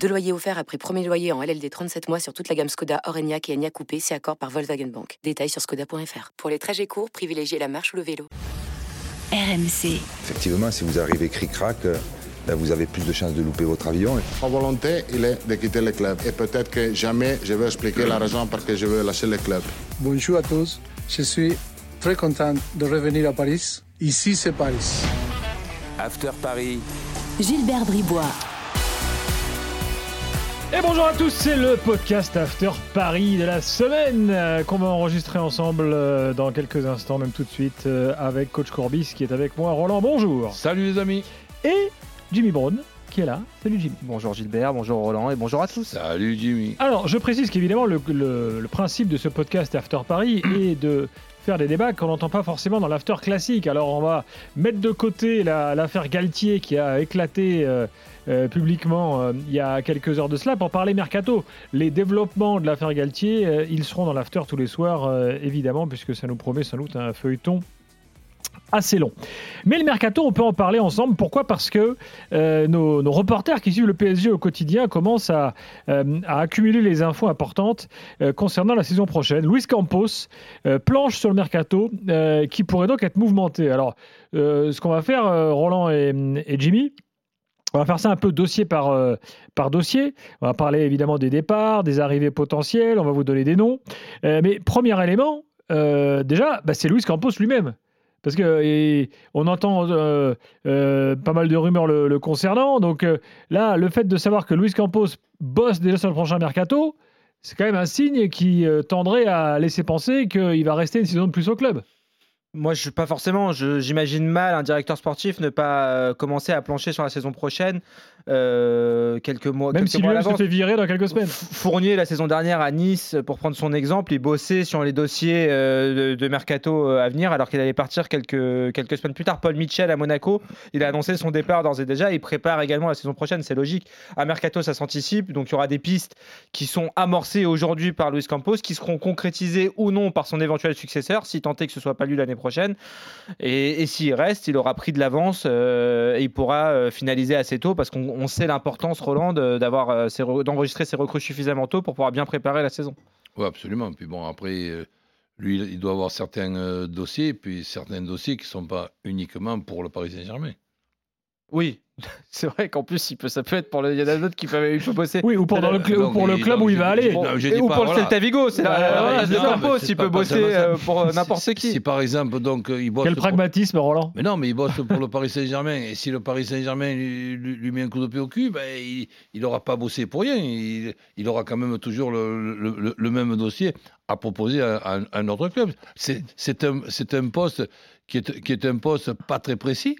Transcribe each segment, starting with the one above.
Deux loyers offerts après premier loyer en LLD 37 mois sur toute la gamme Skoda, Orenia et Enya Coupé, c'est accord par Volkswagen Bank. Détails sur skoda.fr. Pour les trajets courts, privilégiez la marche ou le vélo. RMC. Effectivement, si vous arrivez cric-crac, euh, ben, vous avez plus de chances de louper votre avion. Ma volonté, il est de quitter le club. Et peut-être que jamais je vais expliquer la raison pour laquelle je veux lâcher le club. Bonjour à tous. Je suis très content de revenir à Paris. Ici, c'est Paris. After Paris. Gilbert Bribois. Et bonjour à tous, c'est le podcast After Paris de la semaine euh, qu'on va enregistrer ensemble euh, dans quelques instants, même tout de suite, euh, avec Coach Courbis qui est avec moi. Roland, bonjour. Salut les amis. Et Jimmy Brown qui est là. Salut Jimmy. Bonjour Gilbert, bonjour Roland et bonjour à tous. Salut Jimmy. Alors, je précise qu'évidemment, le, le- le principe de ce podcast After Paris est de faire des débats qu'on n'entend pas forcément dans l'after classique. Alors, on va mettre de côté la- l'affaire Galtier qui a éclaté euh, euh, publiquement euh, il y a quelques heures de cela pour parler mercato. Les développements de l'affaire Galtier, ils seront dans l'after tous les soirs, évidemment, puisque ça nous promet sans doute un feuilleton assez long. Mais le mercato, on peut en parler ensemble. Pourquoi? Parce que euh, nos, reporters qui suivent le PSG au quotidien commencent à, euh, à accumuler les infos importantes euh, concernant la saison prochaine. Luis Campos planche sur le mercato qui pourrait donc être mouvementé. Alors, ce qu'on va faire, Roland et, Jimmy, on va faire ça un peu dossier par, dossier. On va parler évidemment des départs, des arrivées potentielles, on va vous donner des noms. Mais premier élément, déjà, bah, c'est Luis Campos lui-même. Parce que on entend euh, euh, pas mal de rumeurs le, concernant. Donc euh, là, le fait de savoir que Luis Campos bosse déjà sur le prochain mercato, c'est quand même un signe qui tendrait à laisser penser qu'il va rester une saison de plus au club. Moi, je pas forcément. J'imagine mal un directeur sportif ne pas commencer à plancher sur la saison prochaine euh, quelques mois. Même quelques si mois se fait virer dans quelques semaines. Fournier, la saison dernière à Nice, pour prendre son exemple, il bossait sur les dossiers euh, de, de mercato euh, à venir, alors qu'il allait partir quelques, quelques semaines plus tard. Paul Mitchell à Monaco, il a annoncé son départ d'ores et déjà. Il prépare également la saison prochaine, c'est logique. À mercato, ça s'anticipe, donc il y aura des pistes qui sont amorcées aujourd'hui par Luis Campos, qui seront concrétisées ou non par son éventuel successeur, si tant est que ce soit pas lui l'année prochaine. Et, et s'il reste, il aura pris de l'avance euh, et il pourra finaliser assez tôt parce qu'on on sait l'importance, Roland, d'avoir euh, d'enregistrer ses recrues suffisamment tôt pour pouvoir bien préparer la saison. Oui, absolument. Puis bon, après, euh, lui, il doit avoir certains euh, dossiers, puis certains dossiers qui ne sont pas uniquement pour le Paris Saint-Germain. Oui, c'est vrai qu'en plus, il peut, ça peut être pour le. Il y en a d'autres qui peuvent, il peut bosser. Oui, ou pour, dans le, cl- ou Donc, pour le il- club où il va aller. non, Et ou pas, pour le voilà. Celta Vigo, c'est la- c'est il peut bosser euh, pour n'importe qui. Si par exemple, donc, euh, il bosse. Quel pour- pragmatisme, Roland Mais non, mais il bosse pour le Paris Saint-Germain. Et si le Paris Saint-Germain lui, lui- lui met un coup de pied au cul, ben, il n'aura pas bossé pour rien. Il, il aura quand même toujours le, le- le- le même dossier à proposer à, à un- à un autre club. C'est c'est un, c'est un poste qui est, qui est un poste pas très précis,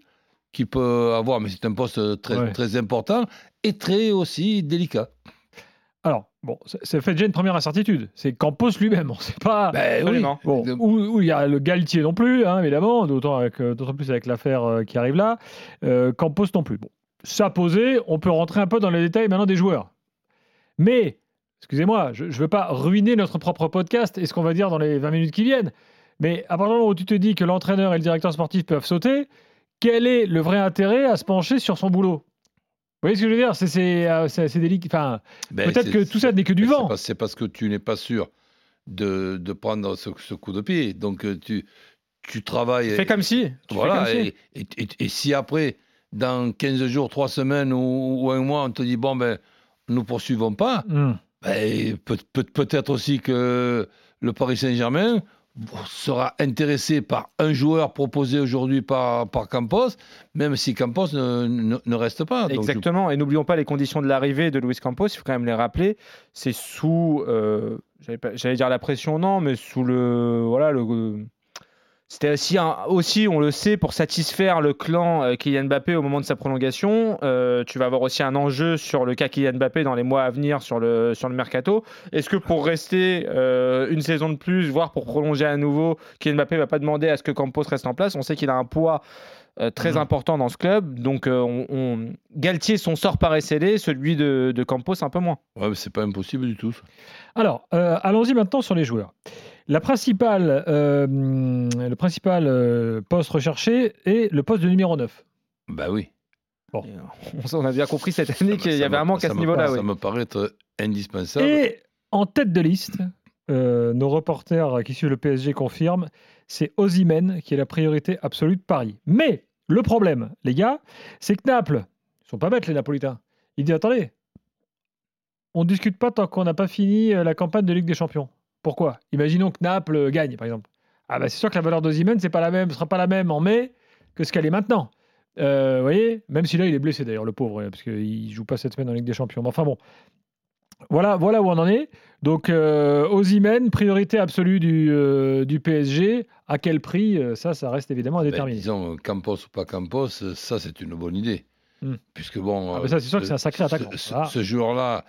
qu'il peut avoir, mais c'est un poste très, Ouais. très important et très aussi délicat. Alors, bon, ça, fait déjà une première incertitude. C'est Campos lui-même. On ne sait pas. Ben oui. Bon, où, où il y a le Galtier non plus, hein, évidemment, d'autant, avec, euh, d'autant plus avec l'affaire euh, qui arrive là. Euh, Campos non plus. Bon, ça posé, on peut rentrer un peu dans les détails maintenant des joueurs. Mais, excusez-moi, je ne veux pas ruiner notre propre podcast et ce qu'on va dire dans les 20 minutes qui viennent. Mais à partir du moment où tu te dis que l'entraîneur et le directeur sportif peuvent sauter, quel est le vrai intérêt à se pencher sur son boulot? Vous voyez ce que je veux dire? C'est, euh, délicat. Enfin, Ben, peut-être que tout ça n'est que du c'est vent. C'est parce que tu n'es pas sûr de, de prendre ce, ce coup de pied. Donc euh, tu, tu travailles. Fais comme si. Voilà, comme si. et, et- et- et si après, dans 15 jours, 3 semaines ou, ou un mois, on te dit, bon, ben, nous poursuivons pas, Hmm. ben, peut- peut- peut-être aussi que le Paris Saint-Germain sera intéressé par un joueur proposé aujourd'hui par, Campos, même si Campos ne, reste pas. Exactement. Et n'oublions pas les conditions de l'arrivée de Luis Campos, il faut quand même les rappeler. C'est sous, euh, j'allais dire la pression, non, mais sous le. Voilà, le. C'était aussi, un- aussi, on le sait, pour satisfaire le clan euh, Kylian Mbappé au moment de sa prolongation. Euh, tu vas avoir aussi un enjeu sur le cas Kylian Mbappé dans les mois à venir sur le, sur le mercato. Est-ce que pour rester euh, une saison de plus, voire pour prolonger à nouveau, Kylian Mbappé va pas demander à ce que Campos reste en place? On sait qu'il a un poids euh, très Mhm. important dans ce club. Donc, euh, on, on- Galtier, son sort paraît scellé, celui de, de Campos un peu moins. Ouais, mais c'est pas impossible du tout. ça. Alors, euh, allons-y maintenant sur les joueurs. La principale, euh, le principal euh, poste recherché est le poste de numéro 9. Bah oui. On, on a bien compris cette année qu'il y avait un manque à ce niveau-là. Ça oui. me paraît être indispensable. Et en tête de liste, euh, nos reporters qui suivent le PSG confirment, c'est Osimhen qui est la priorité absolue de Paris. Mais le problème, les gars, c'est que Naples, ils sont pas bêtes les Napolitains. Ils disent attendez, on ne discute pas tant qu'on n'a pas fini euh, la campagne de Ligue des Champions. Pourquoi? Imaginons que Naples euh, gagne, par exemple. Ah bah c'est sûr que la valeur d'Osimhen c'est pas la même, sera pas la même en mai que ce qu'elle est maintenant. Euh, vous voyez, même si là il est blessé d'ailleurs, le pauvre, parce qu'il joue pas cette semaine en Ligue des Champions. Mais enfin bon, voilà, voilà où on en est. Donc, euh, priorité absolue du, euh, du PSG. À quel prix? Euh, Ça, ça reste évidemment à Ben, déterminer. disons, Campos ou pas Campos, ça c'est une bonne idée. Hmm. Puisque bon. Ah, euh, ça, c'est sûr que c'est un sacré ce- attaquant. Ce, Ah. ce joueur-là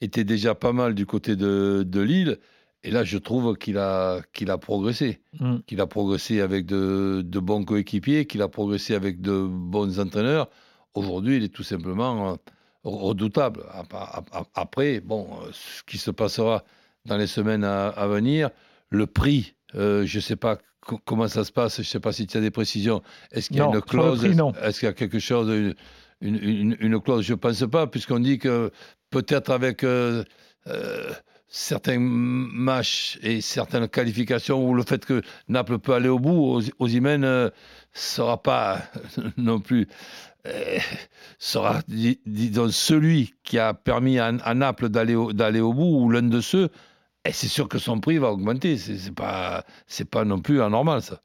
était déjà pas mal du côté de, de Lille. Et là, je trouve qu'il a, qu'il a progressé. Hmm. Qu'il a progressé avec de, de bons coéquipiers, qu'il a progressé avec de bons entraîneurs. Aujourd'hui, il est tout simplement euh, redoutable. Ap- ap- ap- Après, bon, euh, ce qui se passera dans les semaines à, à venir, le prix, euh, je ne sais pas co- comment ça se passe, je ne sais pas si tu as des précisions. Est-ce qu'il y a Non, une clause? prix, non. Est-ce qu'il y a quelque chose, une, une, une- une clause? Je ne pense pas, puisqu'on dit que peut-être avec euh, euh, certains matchs et certaines qualifications ou le fait que Naples peut aller au bout, Os- Osimhen ne sera pas non plus euh, sera, dis- disons, celui qui a permis à, à Naples d'aller au, d'aller au bout, ou l'un de ceux, et c'est sûr que son prix va augmenter. C'est c'est pas, c'est pas non plus anormal, ça.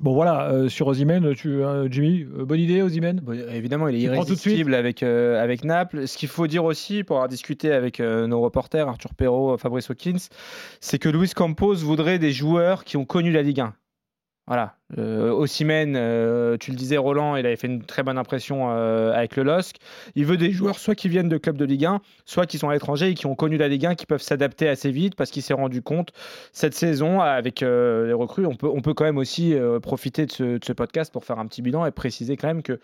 Bon, voilà, euh, sur Osimhen, tu, euh, Jimmy, euh, bonne idée, Osimhen Bon, évidemment, il est irrésistible avec, euh, avec Naples. Ce qu'il faut dire aussi, pour avoir discuté avec nos reporters, Arthur Perrault, Fabrice Hawkins, c'est que Luis Campos voudrait des joueurs qui ont connu la Ligue 1. Voilà. Euh, euh, tu le disais, Roland, il avait fait une très bonne impression euh, avec le LOSC. Il veut des joueurs soit qui viennent de clubs de Ligue 1, soit qui sont à l'étranger et qui ont connu la Ligue 1, qui peuvent s'adapter assez vite parce qu'il s'est rendu compte cette saison avec euh, les recrues. On peut, quand même aussi profiter de ce podcast pour faire un petit bilan et préciser quand même que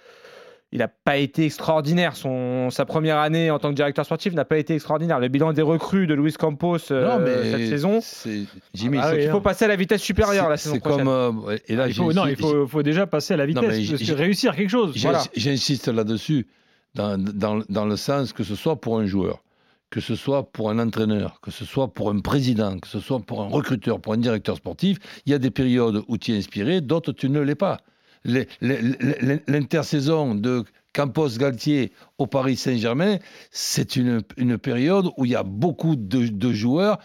il n'a pas été extraordinaire. Son, sa première année en tant que directeur sportif n'a pas été extraordinaire. Le bilan des recrues de Luis Campos euh, cette saison, c'est Jimmy. Ah oui, il faut passer à la vitesse supérieure la c'est- saison c'est prochaine. comme euh, et là il faut, Non, il faut, faut déjà passer à la vitesse, parce que réussir quelque chose. Voilà. J'insiste là-dessus, dans, dans, dans le sens que ce soit pour un joueur, que ce soit pour un entraîneur, que ce soit pour un président, que ce soit pour un recruteur, pour un directeur sportif, il y a des périodes où tu es inspiré, d'autres tu ne l'es pas. L'intersaison de Campos Galtier au Paris Saint-Germain, c'est une, période où il y a beaucoup de, joueurs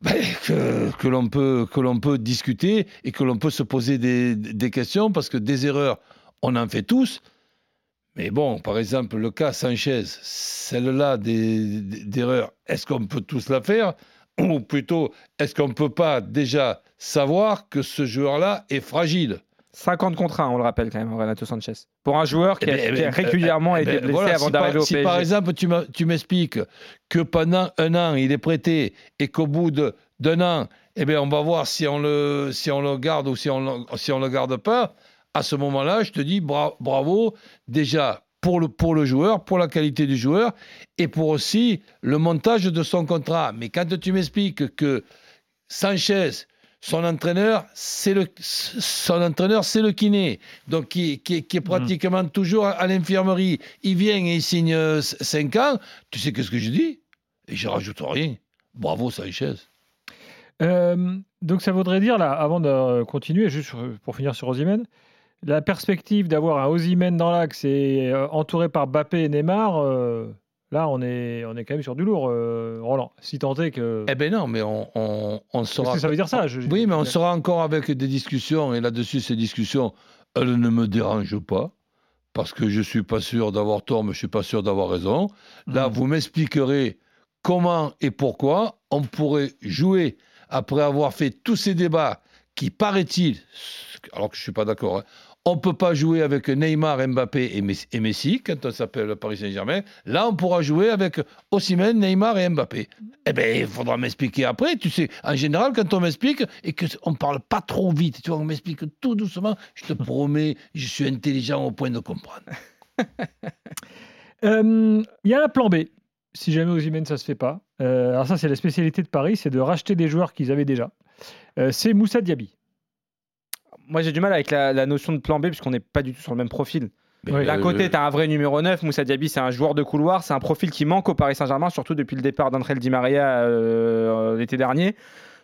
ben, que, l'on peut, discuter et que l'on peut se poser des, des questions parce que des erreurs, on en fait tous. Mais bon, par exemple, le cas Sanchez, celle-là d'erreur, est-ce qu'on peut tous la faire? Ou plutôt, est-ce qu'on ne peut pas déjà savoir que ce joueur-là est fragile? 50 contre 1, on le rappelle quand même, Renato Sanchez. Pour un joueur qui a, Eh ben, qui a eh ben, régulièrement eh été blessé voilà, avant si d'arriver au si PSG. par exemple tu m'expliques que pendant un an il est prêté et qu'au bout de- d'un an, eh ben, on va voir si on le, si on le garde ou si on si on le garde pas, à ce moment-là, je te dis bra- bravo déjà pour le, pour le joueur, pour la qualité du joueur et pour aussi le montage de son contrat. Mais quand tu m'expliques que Sanchez, son entraîneur, c'est le son entraîneur, c'est le kiné, donc qui, qui- qui est pratiquement toujours à l'infirmerie. Il vient et il signe 5 ans. Tu sais qu'est-ce que je dis? Et je rajoute rien. Bravo Sanchez. Euh, donc ça voudrait dire, là, avant de euh, continuer, juste pour finir sur Osimhen, la perspective d'avoir un Osimhen dans l'axe et euh, entouré par Bappé et Neymar, euh, là on est, on est quand même sur du lourd, euh, Roland. Si tant est que... Eh ben non, mais on, on, on sera. que ça veut dire ça je- Oui, mais on sera encore avec des discussions, et là-dessus, ces discussions, elles ne me dérangent pas, parce que je ne suis pas sûr d'avoir tort, mais je ne suis pas sûr d'avoir raison. Là, Mhm. vous m'expliquerez comment et pourquoi on pourrait jouer, après avoir fait tous ces débats qui paraît-il, alors que je ne suis pas d'accord, hein, on ne peut pas jouer avec Neymar, Mbappé et Messi, quand on s'appelle Paris Saint-Germain. Là, on pourra jouer avec Osimhen, Neymar et Mbappé. Eh bien, il faudra m'expliquer après. Tu sais, en général, quand on m'explique et qu'on ne parle pas trop vite, tu vois, on m'explique tout doucement, je te promets, je suis intelligent au point de comprendre. Euh, Il y a un plan B. Si jamais Osimhen ça se fait pas. Euh, alors ça c'est la spécialité de Paris, c'est de racheter des joueurs qu'ils avaient déjà. Euh, c'est Moussa Diaby. Moi, j'ai du mal avec la, la notion de plan B, puisqu'on n'est pas du tout sur le même profil. D'un euh, côté, tu as un vrai numéro 9. Moussa Diaby, c'est un joueur de couloir. C'est un profil qui manque au Paris Saint-Germain, surtout depuis le départ d'André Di Maria euh, l'été dernier.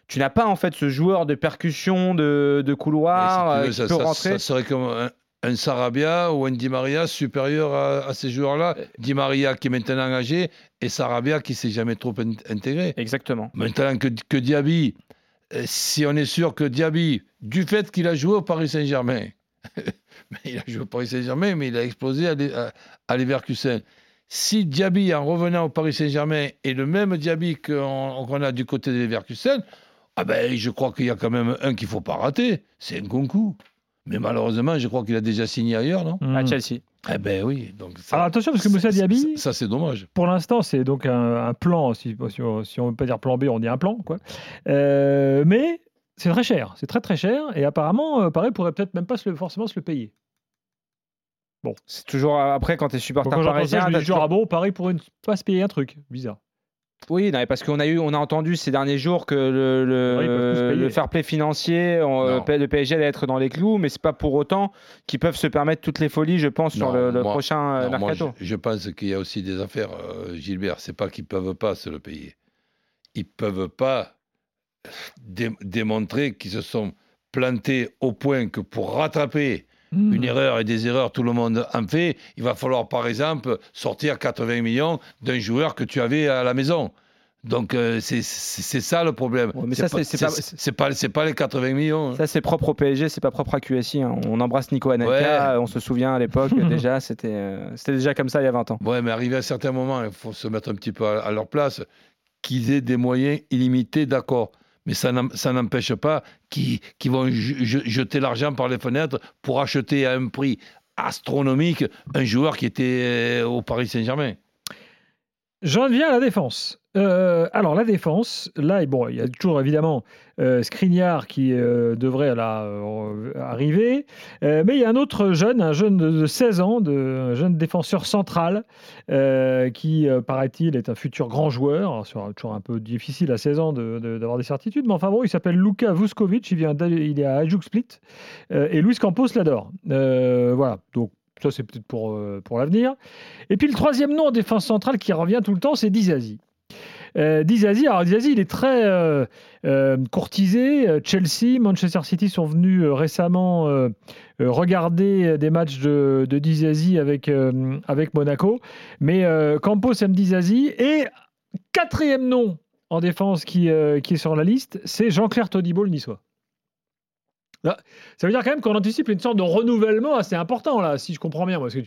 Tu n'as pas en fait ce joueur de percussion, de, de couloir mais si tu euh, qui ça, peut ça- rentrer. ça serait comme un, un Sarabia ou un Di Maria supérieur à, à ces joueurs-là. Di Maria qui est maintenant âgé et Sarabia qui s'est jamais trop in- intégré. Exactement. Maintenant que, que Diaby, si on est sûr que Diaby, du fait qu'il a joué au Paris Saint-Germain, il a joué au Paris Saint-Germain, mais il a explosé à, l'E- à, à Leverkusen. Si Diaby, en revenant au Paris Saint-Germain, est le même Diaby qu'on a du côté de Leverkusen, ah ben, je crois qu'il y a quand même un qu'il ne faut pas rater, c'est Nkunku. Mais malheureusement, je crois qu'il a déjà signé ailleurs, non À Hmm. Chelsea. Eh ben oui. Donc ça, Alors attention parce que Moussa Diaby, Ça, ça, c'est dommage. pour l'instant c'est donc un, un plan, si, si on si on veut pas dire plan B, on dit un plan quoi. Euh, mais c'est très cher, c'est très très cher et apparemment euh, Paris pourrait peut-être même pas se le- forcément se le payer. C'est toujours après quand tu es supporter parisien. je me dis toujours- ah bon Paris pourrait ne pas se payer un truc bizarre. Oui, non, parce qu'on a eu, on a entendu ces derniers jours que le, le, fair play financier, on- Non. le PSG allait être dans les clous, mais c'est pas pour autant qu'ils peuvent se permettre toutes les folies, je pense, sur le, le moi- prochain euh, moi, mercato. je, je pense qu'il y a aussi des affaires, euh, Gilbert. C'est pas qu'ils peuvent pas se le payer. Ils peuvent pas dé- démontrer qu'ils se sont plantés au point que pour rattraper Hmm. une erreur et des erreurs, tout le monde en fait. Il va falloir, par exemple, sortir 80 millions d'un joueur que tu avais à la maison. Donc, euh, c'est ça le problème. Ouais, mais ça, c'est- pas- pas, pas les 80 millions. hein. Ça, c'est propre au PSG, c'est pas propre à QSI. hein. On embrasse Nico Anelka, Ouais. on se souvient à l'époque, déjà, c'était euh, c'était déjà comme ça il y a 20 ans. Ouais, mais arrivé à certains moments, il faut se mettre un petit peu à, à leur place. Qu'ils aient des moyens illimités, d'accord. Mais ça n'em- ça n'empêche pas qu'ils vont jeter l'argent par les fenêtres pour acheter à un prix astronomique un joueur qui était euh, au Paris Saint-Germain. J'en viens à la défense. Euh, alors la défense, là, bon, il y a toujours évidemment euh, Skriniar qui euh, devrait là, euh, arriver, mais il y a un autre jeune, un jeune de, de 16 ans, de, un jeune défenseur central qui, paraît-il, est un futur grand joueur. C'est toujours un peu difficile à 16 ans d'avoir des certitudes, mais enfin bon, il s'appelle Luka Vuskovic, il, vient il est à Ajuk Split, et Luis Campos l'adore. Voilà, donc ça c'est peut-être pour, euh, pour l'avenir. Et puis le troisième nom en défense centrale qui revient tout le temps, c'est Dizazi. Euh, Dizazi, alors Dizazi, il est très euh, euh, courtisé. Chelsea, Manchester City sont venus récemment regarder des matchs de, de Dizazi avec, Monaco. Mais Campos aime Dizazi. Et quatrième nom en défense qui, qui est sur la liste, c'est Jean-Claire Todibo, le niçois. Ça veut dire quand même qu'on anticipe une sorte de renouvellement assez important, là, si je comprends bien. Parce que,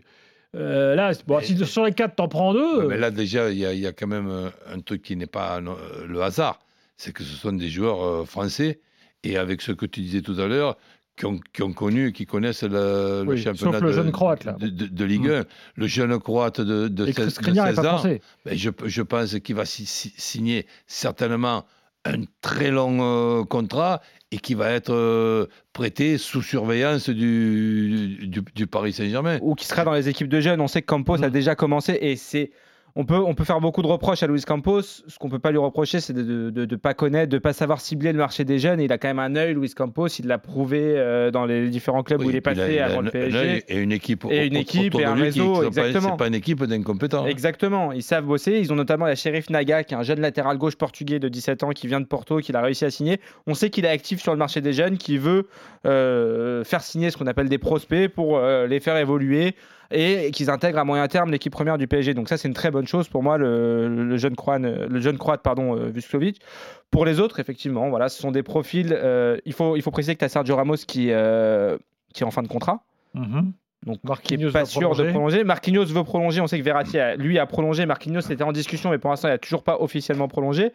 euh, là, bon, si sur les quatre, t'en prends deux. Ouais, mais là, déjà, il y, a- il y a quand même euh, un truc qui n'est pas euh, le hasard. C'est que ce sont des joueurs euh, français. Et avec ce que tu disais tout à l'heure, qui ont, qui ont connu qui connaissent le, le Oui, championnat le de, jeune Croate, là. de, de- de Ligue 1. Le jeune Croate de, de Et 16, de Skriniar n'est 16 pas ans, français. ben, je, je pense qu'il va si- si- signer certainement un très long euh, contrat et qui va être euh, prêté sous surveillance du, du, du Paris Saint-Germain. Ou qui sera dans les équipes de jeunes. On sait que Campos a Mm. déjà commencé et c'est. On peut, on peut faire beaucoup de reproches à Luis Campos. Ce qu'on peut pas lui reprocher, c'est de ne pas connaître, de pas savoir cibler le marché des jeunes. Il a quand même un œil, Luis Campos. Il l'a prouvé euh, dans les différents clubs où il est passé il a- il a avant le PSG. et une équipe, Et une équipe et un réseau, exactement. C'est pas une équipe d'incompétents. Exactement, ils savent bosser. Ils ont notamment la Sheriff Naga, qui est un jeune latéral gauche portugais de 17 ans qui vient de Porto, qu'il a réussi à signer. On sait qu'il est actif sur le marché des jeunes, qui veut euh, faire signer ce qu'on appelle des prospects pour euh, les faire évoluer et qu'ils intègrent à moyen terme l'équipe première du PSG. Donc ça, c'est une très bonne chose pour moi, le, le jeune croate, le jeune croate pardon, euh, Vuskovic. Pour les autres, effectivement, voilà, ce sont des profils. euh, il, faut, il faut préciser que tu as Sergio Ramos qui, euh, qui est en fin de contrat. Mhm. Donc, Marquinhos qui est pas sûr de prolonger. prolonger. Marquinhos veut prolonger. On sait que Verratti, a- lui, a prolongé. Marquinhos était en discussion, mais pour l'instant, il n'a toujours pas officiellement prolongé.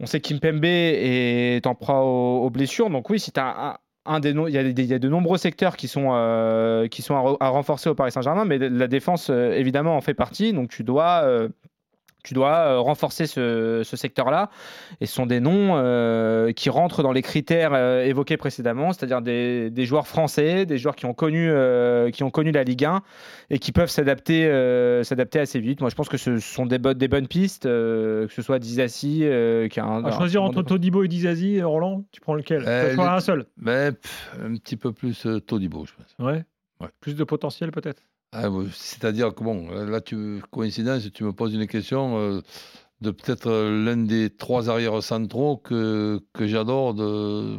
On sait qu'Impembe est en proie aux, aux blessures. Donc oui, si tu as un, il, y a de nombreux secteurs qui sont, euh, à renforcer au Paris Saint-Germain, mais la défense, euh, évidemment, en fait partie. Donc tu dois, euh, tu dois euh, renforcer ce, ce secteur-là. Et ce sont des noms euh, qui rentrent dans les critères euh, évoqués précédemment, c'est-à-dire des, des joueurs français, des joueurs qui ont connu, euh, qui ont connu la Ligue 1 et qui peuvent s'adapter euh, s'adapter assez vite. Moi, je pense que ce sont des, bonnes des bonnes pistes, euh, que ce soit Dizassi, euh, qui a un, À choisir un- entre Todibo et Dizazi, Roland, tu prends lequel? Tu Euh, le- un seul. Mais pff, un petit peu plus euh, Todibo, je pense. Ouais. Ouais. Plus de potentiel peut-être? Ah, C'est-à-dire que, bon, là, tu, coïncidence, tu me poses une question euh, de peut-être euh, l'un des trois arrières centraux que, j'adore dans,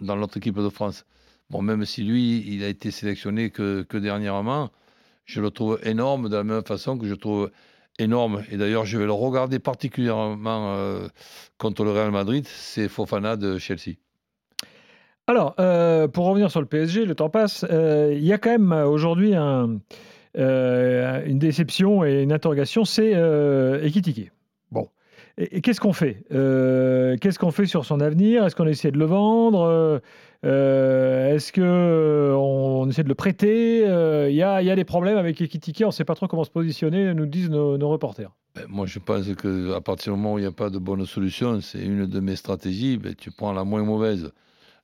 dans notre équipe de France. Bon, même si lui, il a été sélectionné que, que dernièrement, je le trouve énorme de la même façon que je trouve énorme. Et d'ailleurs, je vais le regarder particulièrement euh, contre le Real Madrid, c'est Fofana de Chelsea. Alors, euh, pour revenir sur le PSG, le temps passe. euh, Il y a quand même euh, aujourd'hui un, une déception et une interrogation, c'est euh, Ekitike. Bon. Et, qu'est-ce qu'on fait? Qu'est-ce qu'on fait sur son avenir? Est-ce qu'on essaie de le vendre? Est-ce qu'on on essaie de le prêter? Il y, a, des problèmes avec Ekitike, on ne sait pas trop comment se positionner, nous disent nos, nos reporters. Ben, moi, je pense qu'à partir du moment où il n'y a pas de bonne solution, c'est une de mes stratégies. ben, tu prends la moins mauvaise.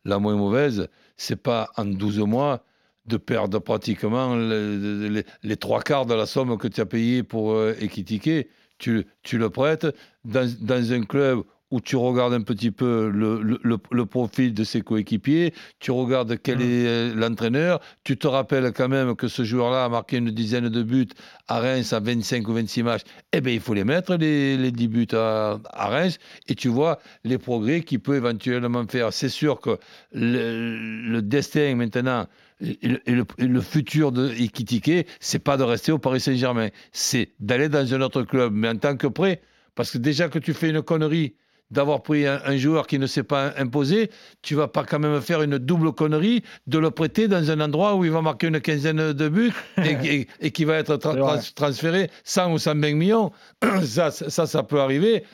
La moins mauvaise, c'est pas en 12 mois de perdre pratiquement le- les, trois quarts de la somme que tu as payé pour euh, Ekitike. Tu, tu le prêtes dans, dans un club où tu regardes un petit peu le, le- le- le profil de ses coéquipiers, tu regardes quel est euh, l'entraîneur, tu te rappelles quand même que ce joueur-là a marqué une dizaine de buts à Reims à 25 ou 26 matchs, eh bien il faut les mettre, les, les 10 buts à, à Reims, et tu vois les progrès qu'il peut éventuellement faire. C'est sûr que le, destin maintenant et le, et futur de Ekitike, c'est pas de rester au Paris Saint-Germain, c'est d'aller dans un autre club, mais en tant que prêt, parce que déjà que tu fais une connerie d'avoir pris un, un joueur qui ne s'est pas imposé, tu vas pas quand même faire une double connerie de le prêter dans un endroit où il va marquer une quinzaine de buts et, et- et qui va être tra- trans- transféré 100 ou 120 millions. ça, ça, ça peut arriver.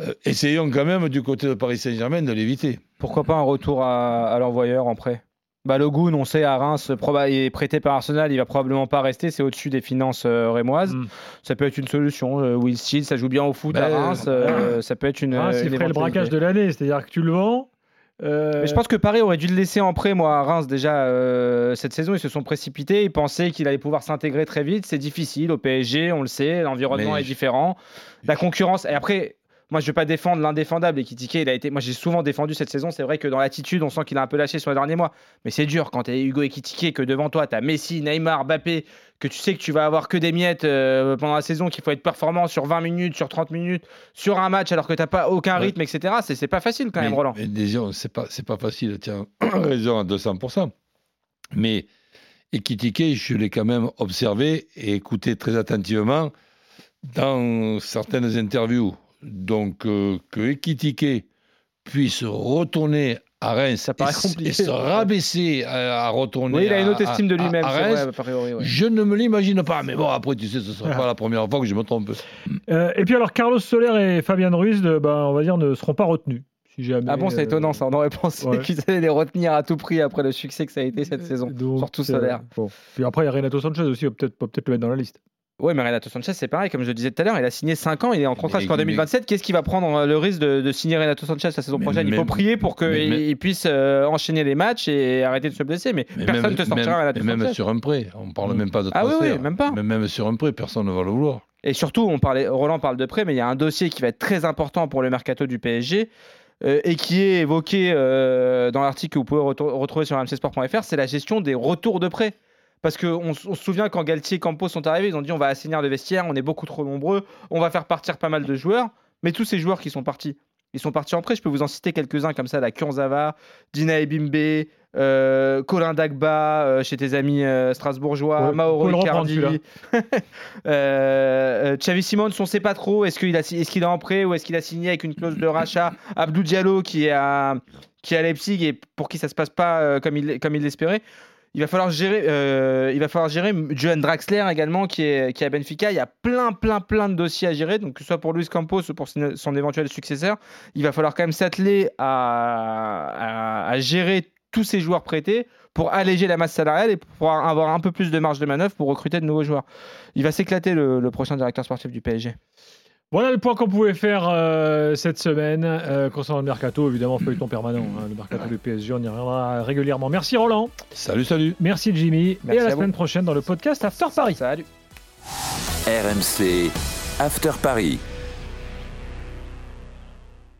Euh, essayons quand même du côté de Paris Saint-Germain de l'éviter. Pourquoi pas un retour à, à l'envoyeur en prêt? Balogun, on sait, à Reims, il est prêté par Arsenal, il va probablement pas rester, c'est au-dessus des finances euh, rémoises. Mm. Ça peut être une solution. Euh, Will Steele, ça joue bien au foot à Reims, euh, ça peut être une. Ah, une c'est ferait le braquage de l'année, c'est-à-dire que tu le vends. euh, Mais je pense que Paris aurait dû le laisser en prêt, moi, à Reims, déjà euh, cette saison. Ils se sont précipités. Ils pensaient qu'il allait pouvoir s'intégrer très vite. C'est difficile au PSG, on le sait. L'environnement Mais est je- différent. La concurrence. Et après, moi, je ne vais pas défendre l'indéfendable. Et Kitike, il a été. Moi, j'ai souvent défendu cette saison. C'est vrai que dans l'attitude, on sent qu'il a un peu lâché sur les derniers mois. Mais c'est dur quand tu es Hugo Ekitike, que devant toi, tu as Messi, Neymar, Mbappé, que tu sais que tu vas avoir que des miettes euh, pendant la saison, qu'il faut être performant sur 20 minutes, sur 30 minutes, sur un match, alors que tu n'as pas aucun Ouais. rythme, etc. C'est c'est pas facile quand même, Roland. mais déjà, c'est pas, c'est pas facile. As raison à 200%. Mais Ekitike, je l'ai quand même observé et écouté très attentivement dans certaines interviews. Donc, euh, que Ekitike puisse retourner à Reims Ça paraît et, s- compliqué. et se rabaisser à, à retourner Oui, il a une haute estime de lui-même, priori, ouais. Je ne me l'imagine pas. Mais bon, après, tu sais, ce ne sera pas la première fois que je me trompe. Euh, et puis alors, Carlos Soler et Fabien Ruiz, euh, ben, on va dire, ne seront pas retenus. Si jamais, Ah bon, c'est euh, étonnant ça. On aurait pensé ouais. qu'ils allaient les retenir à tout prix après le succès que ça a été cette saison. donc, Surtout euh, Soler. bon. Puis après, il y a Renato Sanchez aussi, peut-être peut peut le mettre dans la liste. Oui, mais Renato Sanchez, c'est pareil, comme je le disais tout à l'heure, il a signé 5 ans, il est en contrat jusqu'en mais- 2027. Qu'est-ce qui va prendre euh, le risque de, de signer Renato Sanchez la saison Mais- prochaine? Il faut prier pour qu'il puisse euh, enchaîner les matchs et arrêter de se blesser. Mais, Mais personne ne même, te sortira même- Renato mais même Sanchez. sur un prêt, on parle Mm. même pas de Ah oui, transfert. oui, même pas. Mais même sur un prêt, personne ne va le vouloir. Et surtout, on parlait, Roland parle de prêt, mais il y a un dossier qui va être très important pour le mercato du PSG euh, et qui est évoqué euh, dans l'article que vous pouvez retrouver sur mcsport.fr, c'est la gestion des retours de prêt. Parce qu'on on se souvient quand Galtier et Campos sont arrivés, ils ont dit on va assainir le vestiaire, on est beaucoup trop nombreux, on va faire partir pas mal de joueurs. Mais tous ces joueurs qui sont partis, ils sont partis en prêt. Je peux vous en citer quelques-uns comme ça la Kurzawa, Dina Ebimbe, euh, Colin Dagba euh, chez tes amis euh, strasbourgeois, Ouais, Mauro Icardi. Xavi Simons, on ne sait pas trop. Est-ce qu'il a, est-ce qu'il est en prêt ou est-ce qu'il a signé avec une clause de rachat? Abdou Diallo qui est à, qui est à Leipzig et pour qui ça se passe pas comme il, comme il l'espérait. Il va falloir gérer, euh, il Draxler également qui est, à Benfica. Il y a plein, plein, plein de dossiers à gérer. Donc que ce soit pour Luis Campos ou pour son, éventuel successeur, il va falloir quand même s'atteler à, à, gérer tous ces joueurs prêtés pour alléger la masse salariale et pour pouvoir avoir un peu plus de marge de manœuvre pour recruter de nouveaux joueurs. Il va s'éclater le prochain directeur sportif du PSG. Voilà le point qu'on pouvait faire euh, cette semaine euh, concernant le mercato. Évidemment, feuilleton permanent. hein, le mercato du PSG, on y reviendra régulièrement. Merci Roland. Salut, salut. Merci Jimmy. Merci et à la à vous. semaine prochaine dans le podcast After Paris. Salut. RMC After Paris.